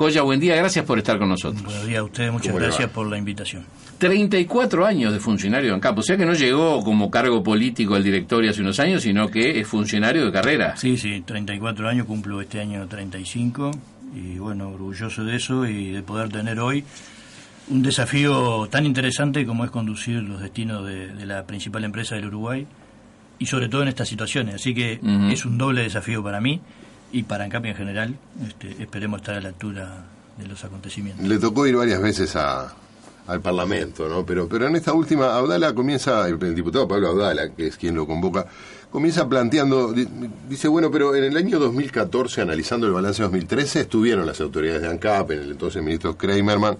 Coya, buen día, gracias por estar con nosotros. Buenos días a ustedes, muchas gracias por la invitación. 34 años de funcionario de ANCAP, o sea que no llegó como cargo político al directorio hace unos años, sino que es funcionario de carrera. Sí, sí, 34 años, cumplo este año 35 y bueno, orgulloso de eso y de poder tener hoy un desafío tan interesante como es conducir los destinos de, la principal empresa del Uruguay y sobre todo en estas situaciones. Así que es un doble desafío para mí y para ANCAP en general. Este, esperemos estar a la altura de los acontecimientos. Le tocó ir varias veces a, al Parlamento, ¿no? Pero, pero en esta última, Abdala comienza, el, diputado Pablo Abdala, que es quien lo convoca, comienza planteando, dice, bueno, pero en el año 2014, analizando el balance de 2013, estuvieron las autoridades de ANCAP, en el entonces ministro Kramerman,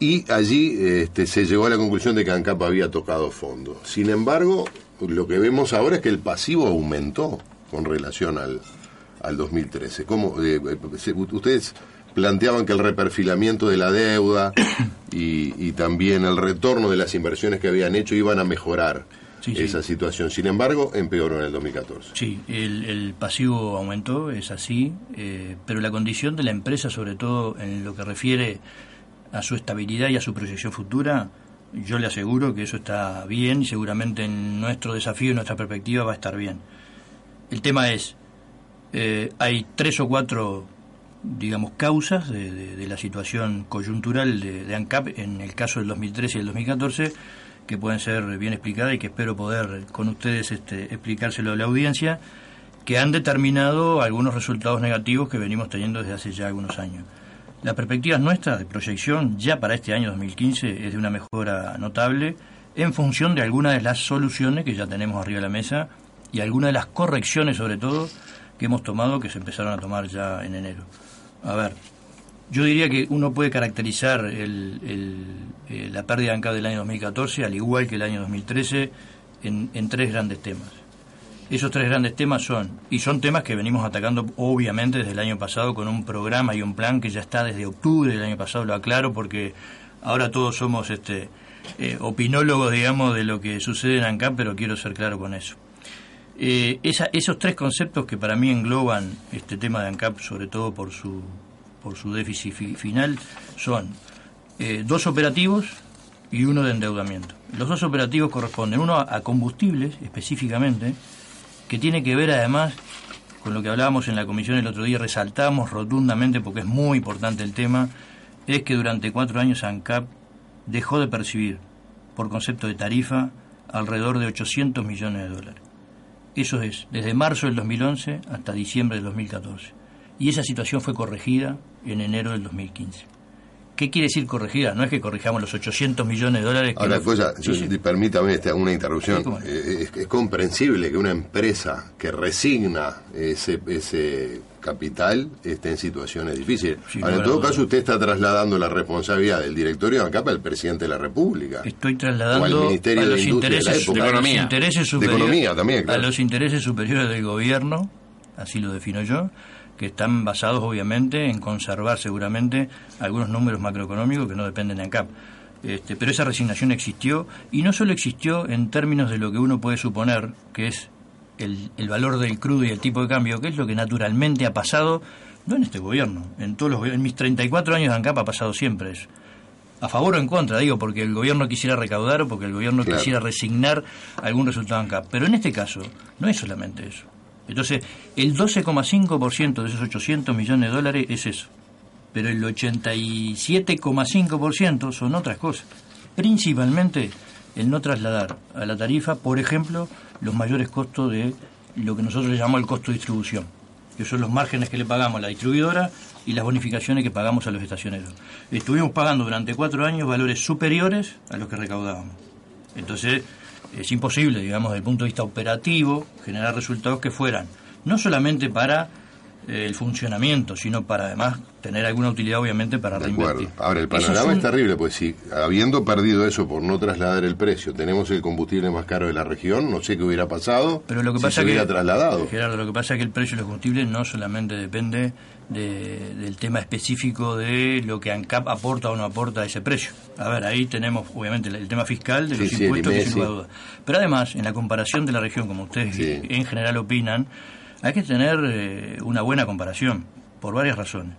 y allí este, se llegó a la conclusión de que ANCAP había tocado fondo. Sin embargo, lo que vemos ahora es que el pasivo aumentó con relación al, al 2013. ¿Cómo, eh, eh, ustedes planteaban que el reperfilamiento de la deuda y, también el retorno de las inversiones que habían hecho iban a mejorar esa situación. Sin embargo, empeoró en el 2014. Sí, el, pasivo aumentó, es así, eh, pero la condición de la empresa, sobre todo en lo que refiere a su estabilidad y a su proyección futura, yo le aseguro que eso está bien y seguramente en nuestro desafío y nuestra perspectiva va a estar bien. El tema es, eh, hay tres o cuatro digamos, causas de, la situación coyuntural de, ANCAP en el caso del 2013 y el 2014 que pueden ser bien explicadas y que espero poder con ustedes este, explicárselo a la audiencia, que han determinado algunos resultados negativos que venimos teniendo desde hace ya algunos años. La perspectiva nuestra de proyección ya para este año 2015 es de una mejora notable en función de algunas de las soluciones que ya tenemos arriba de la mesa y algunas de las correcciones sobre todo que hemos tomado que se empezaron a tomar ya en enero. A ver, yo diría que uno puede caracterizar el, eh, la pérdida de ANCAP del año 2014, al igual que el año 2013, en, en tres grandes temas. Esos tres grandes temas son, y son temas que venimos atacando obviamente desde el año pasado con un programa y un plan que ya está desde octubre del año pasado, lo aclaro porque ahora todos somos este, eh, opinólogos, digamos, de lo que sucede en ANCAP, pero quiero ser claro con eso. Eh, esos tres conceptos que para mí engloban este tema de ANCAP, sobre todo por su, por su déficit final, son eh, dos operativos y uno de endeudamiento. Los dos operativos corresponden, uno a, combustibles específicamente, que tiene que ver además con lo que hablábamos en la comisión el otro día, resaltamos rotundamente, porque es muy importante el tema, es que durante cuatro años ANCAP dejó de percibir, por concepto de tarifa, alrededor de 800 millones de dólares. Eso es, desde marzo del 2011 hasta diciembre del 2014. Y esa situación fue corregida en enero del 2015. ¿Qué quiere decir corregida? No es que corrijamos los 800 millones de dólares. Ahora, cosa, permítame una interrupción. Eh, es, comprensible que una empresa que resigna ese, ese capital esté en situaciones difíciles. Ahora, en todo caso, usted está trasladando la responsabilidad del directorio de ANCAP al presidente de la República. Estoy trasladando a los intereses, de, intereses superiores, también, a los intereses superiores del gobierno, así lo defino yo que están basados obviamente en conservar seguramente algunos números macroeconómicos que no dependen de ANCAP. Este, pero esa resignación existió y no solo existió en términos de lo que uno puede suponer, que es el, el, valor del crudo y el tipo de cambio, que es lo que naturalmente ha pasado, no en este gobierno, en todos los en mis 34 años de ANCAP ha pasado siempre eso. A favor o en contra, digo, porque el gobierno quisiera recaudar o porque el gobierno quisiera resignar algún resultado ANCAP. Pero en este caso, no es solamente eso. Entonces, el 12,5% de esos 800 millones de dólares es eso. Pero el 87,5% son otras cosas. Principalmente el no trasladar a la tarifa, por ejemplo, los mayores costos de lo que nosotros llamamos el costo de distribución, que son los márgenes que le pagamos a la distribuidora y las bonificaciones que pagamos a los estacioneros. Estuvimos pagando durante cuatro años valores superiores a los que recaudábamos. Entonces, es imposible, digamos, desde el punto de vista operativo, generar resultados que fueran no solamente para eh, el funcionamiento, sino para además tener alguna utilidad, obviamente, para De reinvertir. acuerdo. Ahora, el panorama es, un- terrible, pues si habiendo perdido eso por no trasladar el precio, tenemos el combustible más caro de la región, no sé qué hubiera pasado Pero lo que si pasa se que, hubiera trasladado. Gerardo, lo que pasa es que el precio de los combustibles no solamente depende de- del tema específico de lo que ANCAP aporta o no aporta a ese precio. A ver, ahí tenemos obviamente el, tema fiscal de los sí, impuestos, que sin duda. Pero además, en la comparación de la región, como ustedes Sí. en general opinan, hay que tener eh, una buena comparación, por varias razones.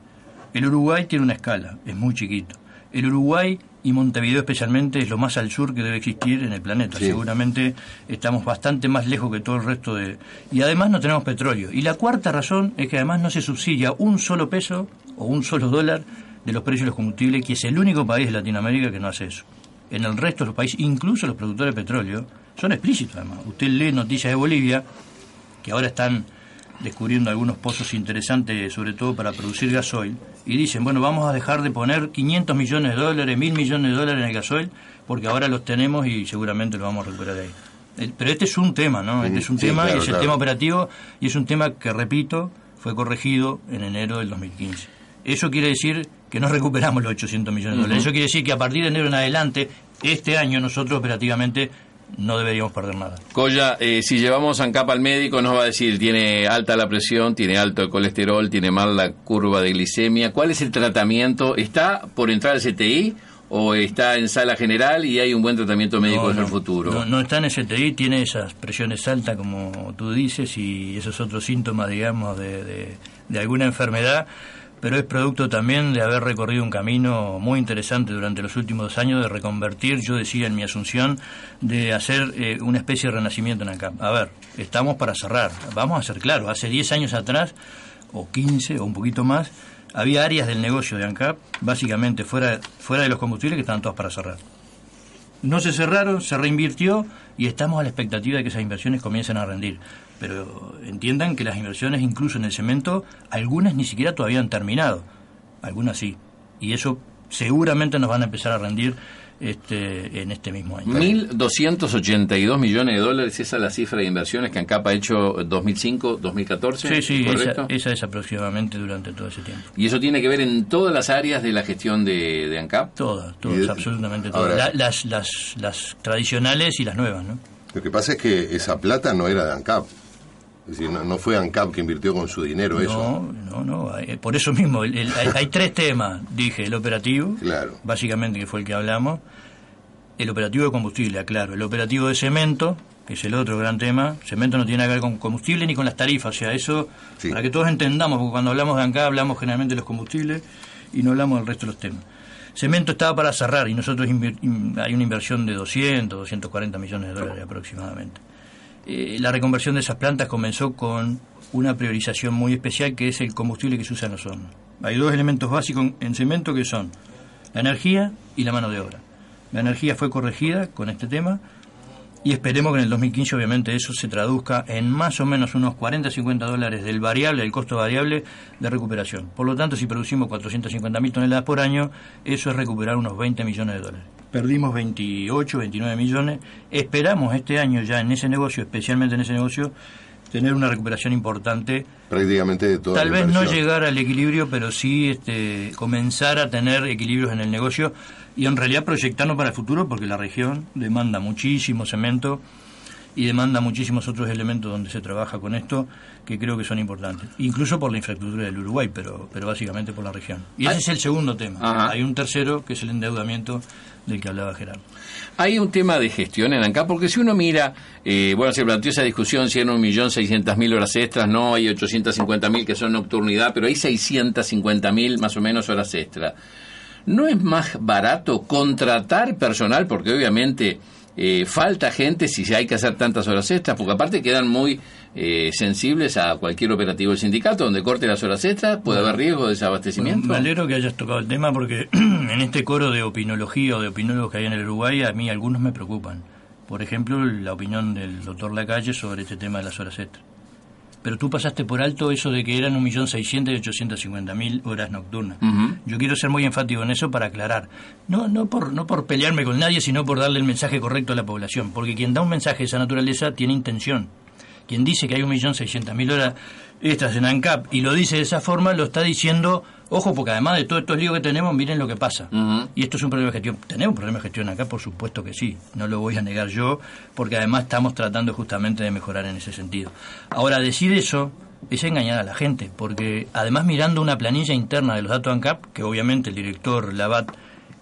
El Uruguay tiene una escala, es muy chiquito. El Uruguay y Montevideo especialmente es lo más al sur que debe existir en el planeta. Sí. Seguramente estamos bastante más lejos que todo el resto de... Y además no tenemos petróleo. Y la cuarta razón es que además no se subsidia un solo peso o un solo dólar de los precios de los combustibles, que es el único país de Latinoamérica que no hace eso. En el resto de los países, incluso los productores de petróleo, son explícitos además. Usted lee noticias de Bolivia, que ahora están descubriendo algunos pozos interesantes, sobre todo para producir gasoil, y dicen, bueno, vamos a dejar de poner 500 millones de dólares, 1000 millones de dólares en el gasoil, porque ahora los tenemos y seguramente lo vamos a recuperar de ahí. Eh, Pero este es un tema, ¿no? Este es un Sí, tema, claro, y es el tema operativo, y es un tema que, repito, fue corregido en enero del 2015. Eso quiere decir que no recuperamos los 800 millones de dólares. Eso quiere decir que a partir de enero en adelante, este año, nosotros operativamente no deberíamos perder nada. Coya, eh, si llevamos ANCAP al médico nos va a decir, tiene alta la presión, tiene alto el colesterol, tiene mal la curva de glicemia. ¿Cuál es el tratamiento? ¿Está por entrar al CTI o está en sala general y hay un buen tratamiento médico No, en el futuro? No, no está en STI, tiene esas presiones altas, como tú dices, y esos otros síntomas, digamos, de, de- de alguna enfermedad, pero es producto también de haber recorrido un camino muy interesante durante los últimos años de reconvertir, yo decía en mi asunción, de hacer eh, una especie de renacimiento en ANCAP. A ver, estamos para cerrar, vamos a ser claros, hace 10 años atrás, o 15, o un poquito más, había áreas del negocio de ANCAP, básicamente fuera, fuera de los combustibles, que estaban todas para cerrar. No se cerraron, se reinvirtió y estamos a la expectativa de que esas inversiones comiencen a rendir. Pero entiendan que las inversiones, incluso en el cemento, algunas ni siquiera todavía han terminado, algunas sí. Y eso seguramente nos van a empezar a rendir este, en este mismo año. 1.282 millones de dólares, esa es la cifra de inversiones que ANCAP ha hecho 2005-2014. Sí, sí, esa, ¿correcto? esa es aproximadamente durante todo ese tiempo. Y eso tiene que ver en todas las áreas de la gestión de, de ANCAP. Todas, todas, de- absolutamente todas. La- las, las, las tradicionales y las nuevas, ¿no? Lo que pasa es que esa plata no era de ANCAP. Es decir, no, no fue ANCAP que invirtió con su dinero eso. No, no, no. eh, Por eso mismo, el- el- hay, hay tres temas. Dije, el operativo, Claro. básicamente que fue el que hablamos. El operativo de combustible, aclaro. El operativo de cemento, que es el otro gran tema. Cemento no tiene nada que ver con combustible ni con las tarifas. O sea, eso, Sí. para que todos entendamos, porque cuando hablamos de acá hablamos generalmente de los combustibles y no hablamos del resto de los temas. Cemento estaba para cerrar y nosotros hay una inversión de 200, 240 millones de dólares aproximadamente. Eh, la reconversión de esas plantas comenzó con una priorización muy especial que es el combustible que se usa en los hornos. Hay dos elementos básicos en cemento que son la energía y la mano de obra. La energía fue corregida con este tema y esperemos que en el 2015 obviamente eso se traduzca en más o menos unos 40-50 dólares del variable, del costo variable de recuperación. Por lo tanto, si producimos 450 mil toneladas por año, eso es recuperar unos 20 millones de dólares. Perdimos 28, 29 millones. Esperamos este año ya en ese negocio, especialmente en ese negocio, tener una recuperación importante. Prácticamente de toda Tal la vez no llegar al equilibrio, pero sí este, comenzar a tener equilibrios en el negocio y en realidad proyectarnos para el futuro porque la región demanda muchísimo cemento y demanda muchísimos otros elementos donde se trabaja con esto que creo que son importantes. Incluso por la infraestructura del Uruguay, pero, pero básicamente por la región. Y ese es el segundo tema. Ajá. Hay un tercero que es el endeudamiento del que hablaba Gerardo. Hay un tema de gestión en ANCAP, porque si uno mira, eh, bueno, se planteó esa discusión si eran 1.600.000 horas extras, no, hay 850.000 que son nocturnidad, pero hay 650.000 más o menos horas extras. ¿No es más barato contratar personal? Porque obviamente eh, falta gente si hay que hacer tantas horas extras, porque aparte quedan muy eh, sensibles a cualquier operativo del sindicato, donde corte las horas extras, puede haber riesgo de desabastecimiento. Me alegro que hayas tocado el tema porque en este coro de opinología o de opinólogos que hay en el Uruguay, a mí algunos me preocupan. Por ejemplo, la opinión del doctor Lacalle sobre este tema de las horas extras. Pero tú pasaste por alto eso de que eran 1.600.000 y 850.000 horas nocturnas. Yo quiero ser muy enfático en eso para aclarar. No, no, por, no por pelearme con nadie, sino por darle el mensaje correcto a la población. Porque quien da un mensaje de esa naturaleza tiene intención. Quien dice que hay 1.600.000 horas extras en ANCAP y lo dice de esa forma, lo está diciendo, ojo, porque además de todos estos líos que tenemos, miren lo que pasa. Y esto es un problema de gestión. ¿Tenemos un problema de gestión acá? Por supuesto que sí, no lo voy a negar yo, porque además estamos tratando justamente de mejorar en ese sentido. Ahora, decir eso es engañar a la gente, porque además mirando una planilla interna de los datos ANCAP, que obviamente el director Labat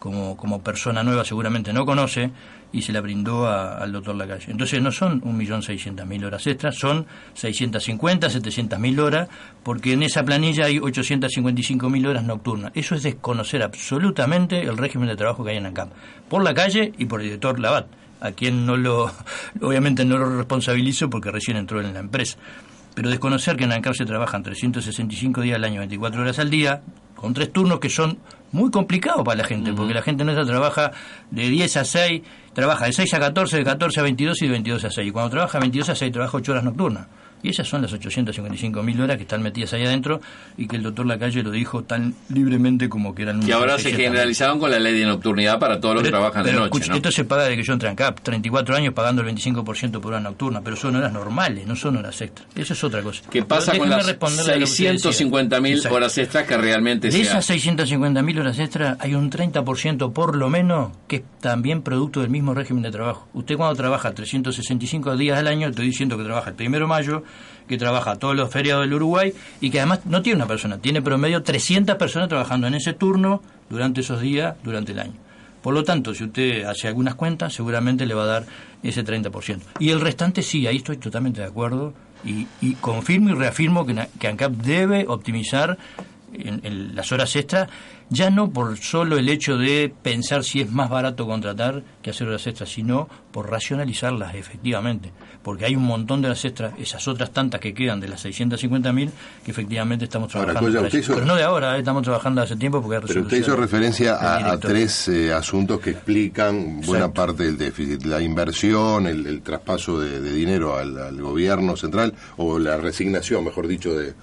como, como persona nueva seguramente no conoce, y se la brindó al doctor Lacalle. Entonces no son 1.600.000 horas extras, son 650, 700.000 horas, porque en esa planilla hay 855.000 horas nocturnas. Eso es desconocer absolutamente el régimen de trabajo que hay en ANCAP, por la calle y por el director Labat, a quien no lo, obviamente no lo responsabilizo porque recién entró en la empresa. Pero desconocer que en ANCAP se trabajan 365 días al año, 24 horas al día, con tres turnos que son muy complicados para la gente, porque la gente nuestra trabaja de 10 a 6, trabaja de 6 a 14, de 14 a 22 y de 22 a 6. Y cuando trabaja de 22 a 6, trabaja 8 horas nocturnas. Y esas son las 855.000 horas que están metidas ahí adentro y que el doctor Lacalle lo dijo tan libremente como que eran... Que ahora se generalizaron con la ley de nocturnidad para todos los que trabajan de noche, Esto se paga de que yo entré en CAP, 34 años pagando el 25% por hora nocturna, pero son horas normales, no son horas extras. Eso es otra cosa. ¿Qué pasa con las 650.000 horas extras que realmente De esas 650.000 horas extras hay un 30% por lo menos que es también producto del mismo régimen de trabajo. Usted cuando trabaja 365 días al año, estoy diciendo que trabaja el primero de mayo, que trabaja todos los feriados del Uruguay y que además no tiene una persona, tiene promedio 300 personas trabajando en ese turno durante esos días, durante el año. Por lo tanto, si usted hace algunas cuentas, seguramente le va a dar ese 30%. Y el restante sí, ahí estoy totalmente de acuerdo y, confirmo y reafirmo que, que ANCAP debe optimizar en, las horas extras, ya no por solo el hecho de pensar si es más barato contratar que hacer horas extras, sino por racionalizarlas efectivamente, porque hay un montón de horas extras, esas otras tantas que quedan de las 650.000 que efectivamente estamos trabajando. pero no de ahora, eh, estamos trabajando hace tiempo porque Pero usted hizo referencia a, tres eh, asuntos que explican buena parte del déficit, la inversión, el, traspaso de, dinero al gobierno central o la resignación, mejor dicho, de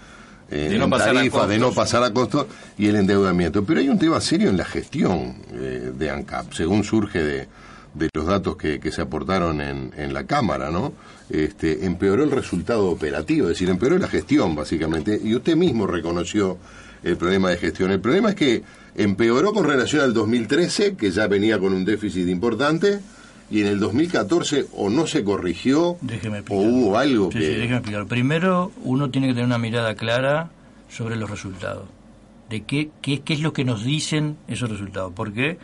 eh, de no pasar tarifa, de no pasar a costo y el endeudamiento. Pero hay un tema serio en la gestión eh, de ANCAP, según surge de, de los datos que, que se aportaron en, en, la Cámara, ¿no? Este, empeoró el resultado operativo, es decir, empeoró la gestión, básicamente, y usted mismo reconoció el problema de gestión. El problema es que empeoró con relación al 2013, que ya venía con un déficit importante, y en el 2014 o no se corrigió o hubo algo que... Sí, déjeme explicar. Primero, uno tiene que tener una mirada clara sobre los resultados. De qué, qué, qué es lo que nos dicen esos resultados. ¿Por qué?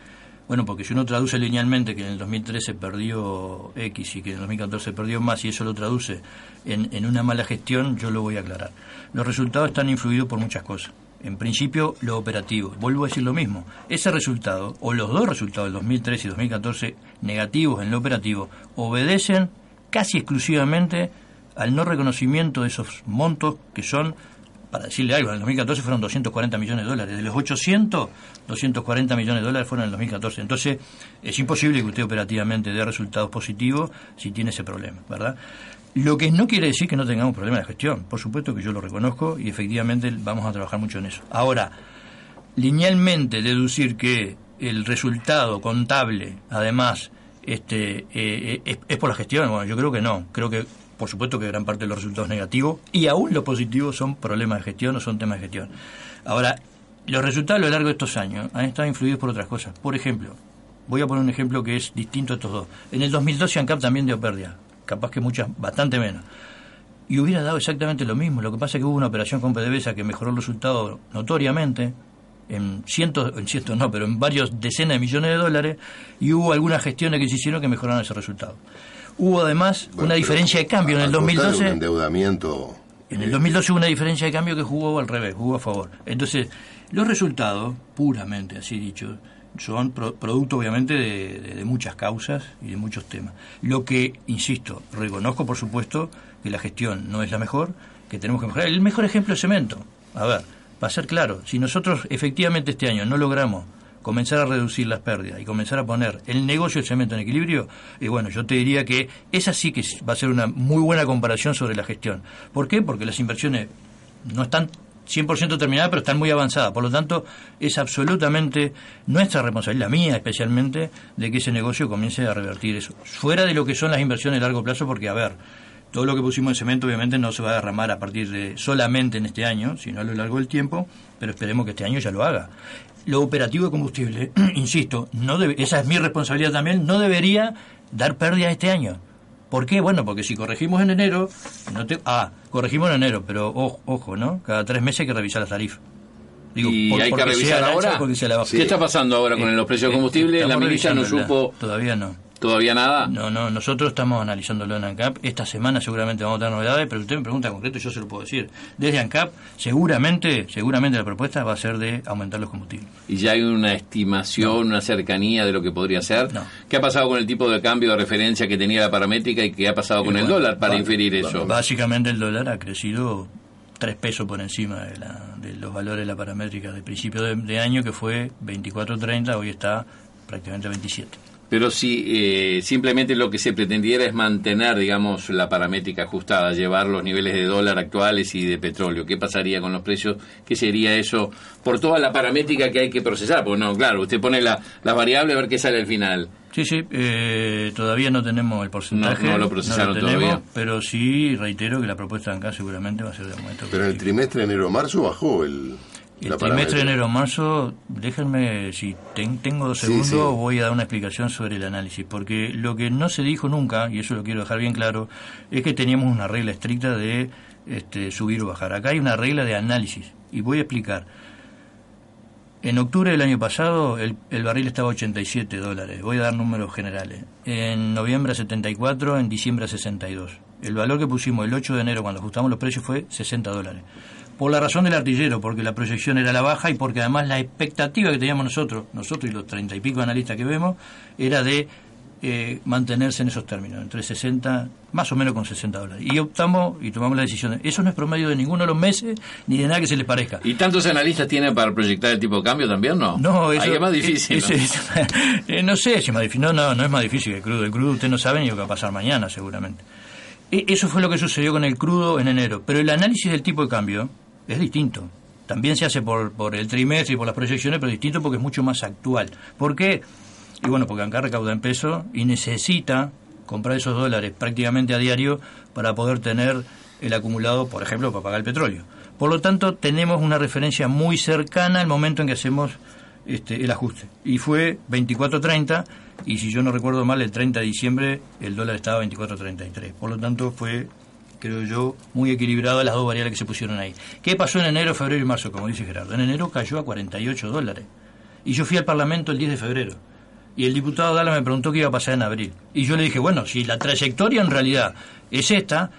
Bueno, porque si uno traduce linealmente que en el 2013 perdió X y que en el 2014 perdió más y eso lo traduce en, en una mala gestión, yo lo voy a aclarar. Los resultados están influidos por muchas cosas en principio, lo operativo. Vuelvo a decir lo mismo. Ese resultado, o los dos resultados del 2013 y 2014 negativos en lo operativo, obedecen casi exclusivamente al no reconocimiento de esos montos que son, para decirle algo, en el 2014 fueron 240 millones de dólares. De los 800, 240 millones de dólares fueron en el 2014. Entonces, es imposible que usted operativamente dé resultados positivos si tiene ese problema, ¿verdad? Lo que no quiere decir que no tengamos problemas de gestión. Por supuesto que yo lo reconozco y efectivamente vamos a trabajar mucho en eso. Ahora, linealmente deducir que el resultado contable, además, este, eh, eh, es, por la gestión, bueno, yo creo que no. Creo que, por supuesto, que gran parte de los resultados negativos y aún los positivos son problemas de gestión o son temas de gestión. Ahora, los resultados a lo largo de estos años han estado influidos por otras cosas. Por ejemplo, voy a poner un ejemplo que es distinto a estos dos. En el 2012 ANCAP también dio pérdida capaz que muchas, bastante menos. Y hubiera dado exactamente lo mismo. Lo que pasa es que hubo una operación con PDVSA que mejoró el resultado notoriamente, en cientos, en cientos no, pero en varios decenas de millones de dólares, y hubo algunas gestiones que se hicieron que mejoraron ese resultado. Hubo además una diferencia de cambio en el 2012. endeudamiento. En el 2012 hubo una diferencia de cambio que jugó al revés, jugó a favor. Entonces, los resultados, puramente así dicho, son producto obviamente de, muchas causas y de muchos temas. Lo que, insisto, reconozco por supuesto que la gestión no es la mejor, que tenemos que mejorar. El mejor ejemplo es cemento. A ver, para ser claro, si nosotros efectivamente este año no logramos comenzar a reducir las pérdidas y comenzar a poner el negocio del cemento en equilibrio, y bueno, yo te diría que esa sí que va a ser una muy buena comparación sobre la gestión. ¿Por qué? Porque las inversiones no están 100% terminada, pero están muy avanzadas. Por lo tanto, es absolutamente nuestra responsabilidad, mía especialmente, de que ese negocio comience a revertir eso. Fuera de lo que son las inversiones a largo plazo, porque, a ver, todo lo que pusimos en cemento obviamente no se va a derramar a partir de solamente en este año, sino a lo largo del tiempo, pero esperemos que este año ya lo haga. Lo operativo de combustible, insisto, no debe, esa es mi responsabilidad también, no debería dar pérdidas este año. ¿Por qué? Bueno, porque si corregimos en enero, no te, ah, corregimos en enero, pero ojo, ojo, ¿no? Cada tres meses hay que revisar las tarifas. Digo, y hay que revisar ahora. ¿Qué está pasando ahora con los precios de combustible? la milicia no supo. Todavía no. ¿Todavía nada? No, no, nosotros estamos analizándolo en ANCAP. Esta semana seguramente vamos a tener novedades, pero usted me pregunta concreto y yo se lo puedo decir. Desde ANCAP, seguramente, seguramente la propuesta va a ser de aumentar los combustibles. ¿Y ya hay una estimación, una cercanía de lo que podría ser? No. ¿Qué ha pasado con el tipo de cambio de referencia que tenía la paramétrica y qué ha pasado con el dólar para inferir eso? Básicamente el dólar ha crecido tres pesos por encima de, los valores de la paramétrica de principio de, de año, que fue 24.30, hoy está prácticamente 27 pero si eh, simplemente lo que se pretendiera es mantener, digamos, la paramétrica ajustada, llevar los niveles de dólar actuales y de petróleo, ¿qué pasaría con los precios? ¿Qué sería eso por toda la paramétrica que hay que procesar? Pues no, claro, usted pone la, las variables a ver qué sale al final. Sí, sí, eh, todavía no tenemos el porcentaje. No, lo procesaron todavía. Pero sí, reitero que la propuesta de acá seguramente va a ser de aumento. Pero en el trimestre enero-marzo bajó el... El trimestre de enero-marzo, déjenme, si tengo dos segundos, voy a dar una explicación sobre el análisis, porque lo que no se dijo nunca, y eso lo quiero dejar bien claro, es que teníamos una regla estricta de este, subir o bajar. Acá hay una regla de análisis, y voy a explicar. En octubre del año pasado el, el barril estaba a 87 dólares, voy a dar números generales. En noviembre a 74, en diciembre a 62. El valor que pusimos el 8 de enero cuando ajustamos los precios fue 60 dólares por la razón del artillero, porque la proyección era la baja y porque además la expectativa que teníamos nosotros, nosotros y los treinta y pico analistas que vemos, era de eh, mantenerse en esos términos, entre 60, más o menos con 60 dólares. Y optamos y tomamos la decisión. Eso no es promedio de ninguno de los meses ni de nada que se les parezca. ¿Y tantos analistas tienen para proyectar el tipo de cambio también, no? No, eso es más difícil. Eh, ¿no? sé si es más difícil. No, no, no es más difícil que el crudo. El crudo usted no sabe ni lo que va a pasar mañana, seguramente. E, eso fue lo que sucedió con el crudo en enero. Pero el análisis del tipo de cambio es distinto. También se hace por, por el trimestre y por las proyecciones, pero distinto porque es mucho más actual. ¿Por qué? Y bueno, porque acá recauda en pesos y necesita comprar esos dólares prácticamente a diario para poder tener el acumulado, por ejemplo, para pagar el petróleo. Por lo tanto, tenemos una referencia muy cercana al momento en que hacemos este, el ajuste. Y fue 24.30 y si yo no recuerdo mal, el 30 de diciembre el dólar estaba a 24.33. Por lo tanto, fue creo yo, muy equilibrado las dos variables que se pusieron ahí. ¿Qué pasó en enero, febrero y marzo? Como dice Gerardo. En enero cayó a 48 dólares. Y yo fui al Parlamento el 10 de febrero. Y el diputado Dala me preguntó qué iba a pasar en abril. Y yo le dije, bueno, si la trayectoria en realidad es esta,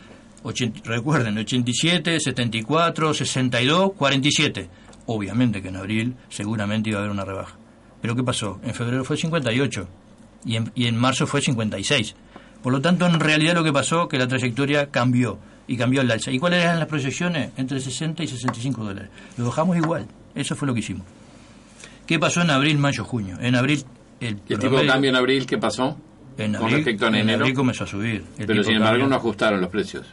recuerden, 87, 74, 62, 47. Obviamente que en abril seguramente iba a haber una rebaja. Pero ¿qué pasó? En febrero fue 58 y en, y en marzo fue 56. Por lo tanto, en realidad lo que pasó que la trayectoria cambió y cambió el alza. ¿Y cuáles eran las proyecciones? Entre 60 y 65 dólares. Lo dejamos igual. Eso fue lo que hicimos. ¿Qué pasó en abril, mayo, junio? En abril... El, ¿Y el tipo de cambio en abril qué pasó? En abril, con respecto a en, enero. abril comenzó a subir. Pero sin embargo no ajustaron los precios.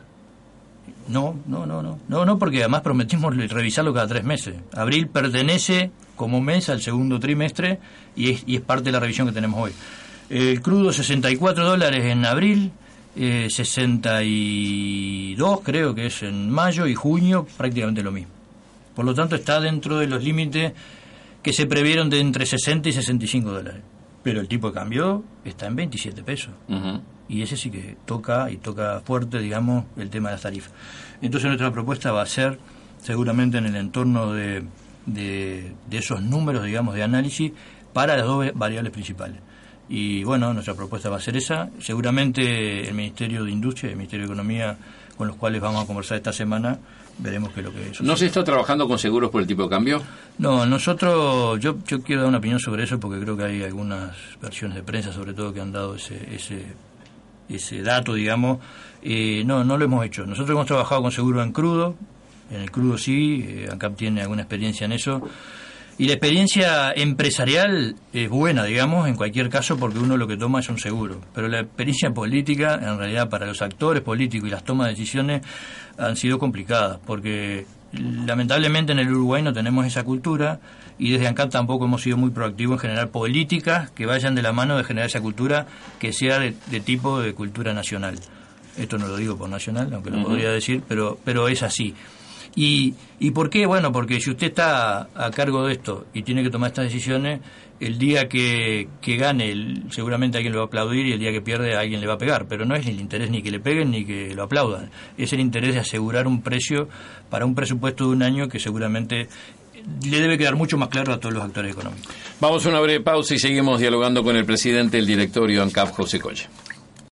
No, no, no, no. No, no, porque además prometimos revisarlo cada tres meses. Abril pertenece como mes al segundo trimestre y es, y es parte de la revisión que tenemos hoy. El crudo 64 dólares en abril, 62 eh, creo que es en mayo y junio prácticamente lo mismo. Por lo tanto está dentro de los límites que se previeron de entre 60 y 65 dólares. Pero el tipo de cambio está en 27 pesos. Y ese sí que toca y toca fuerte, digamos, el tema de las tarifas. Entonces nuestra propuesta va a ser seguramente en el entorno de, de esos números, digamos, de análisis para las dos variables principales. Y bueno, nuestra propuesta va a ser esa. Seguramente el Ministerio de Industria y el Ministerio de Economía, con los cuales vamos a conversar esta semana, veremos qué es lo que es. ¿No se está trabajando con seguros por el tipo de cambio? No, nosotros, yo, yo quiero dar una opinión sobre eso porque creo que hay algunas versiones de prensa, sobre todo, que han dado ese, ese, ese dato, digamos. Eh, no, no lo hemos hecho. Nosotros hemos trabajado con seguro en crudo, en el crudo sí, eh, ANCAP tiene alguna experiencia en eso. Y la experiencia empresarial es buena, digamos, en cualquier caso, porque uno lo que toma es un seguro. Pero la experiencia política, en realidad, para los actores políticos y las tomas de decisiones han sido complicadas, porque lamentablemente en el Uruguay no tenemos esa cultura y desde ANCAP tampoco hemos sido muy proactivos en generar políticas que vayan de la mano de generar esa cultura que sea de, tipo de cultura nacional. Esto no lo digo por Nacional, aunque lo podría decir, pero, pero es así. ¿Y, ¿Y por qué? Bueno, porque si usted está a cargo de esto y tiene que tomar estas decisiones, el día que, que gane seguramente alguien le va a aplaudir y el día que pierde alguien le va a pegar, pero no es el interés ni que le peguen ni que lo aplaudan, es el interés de asegurar un precio para un presupuesto de un año que seguramente le debe quedar mucho más claro a todos los actores económicos. Vamos a una breve pausa y seguimos dialogando con el presidente del directorio ANCAP, José Colla.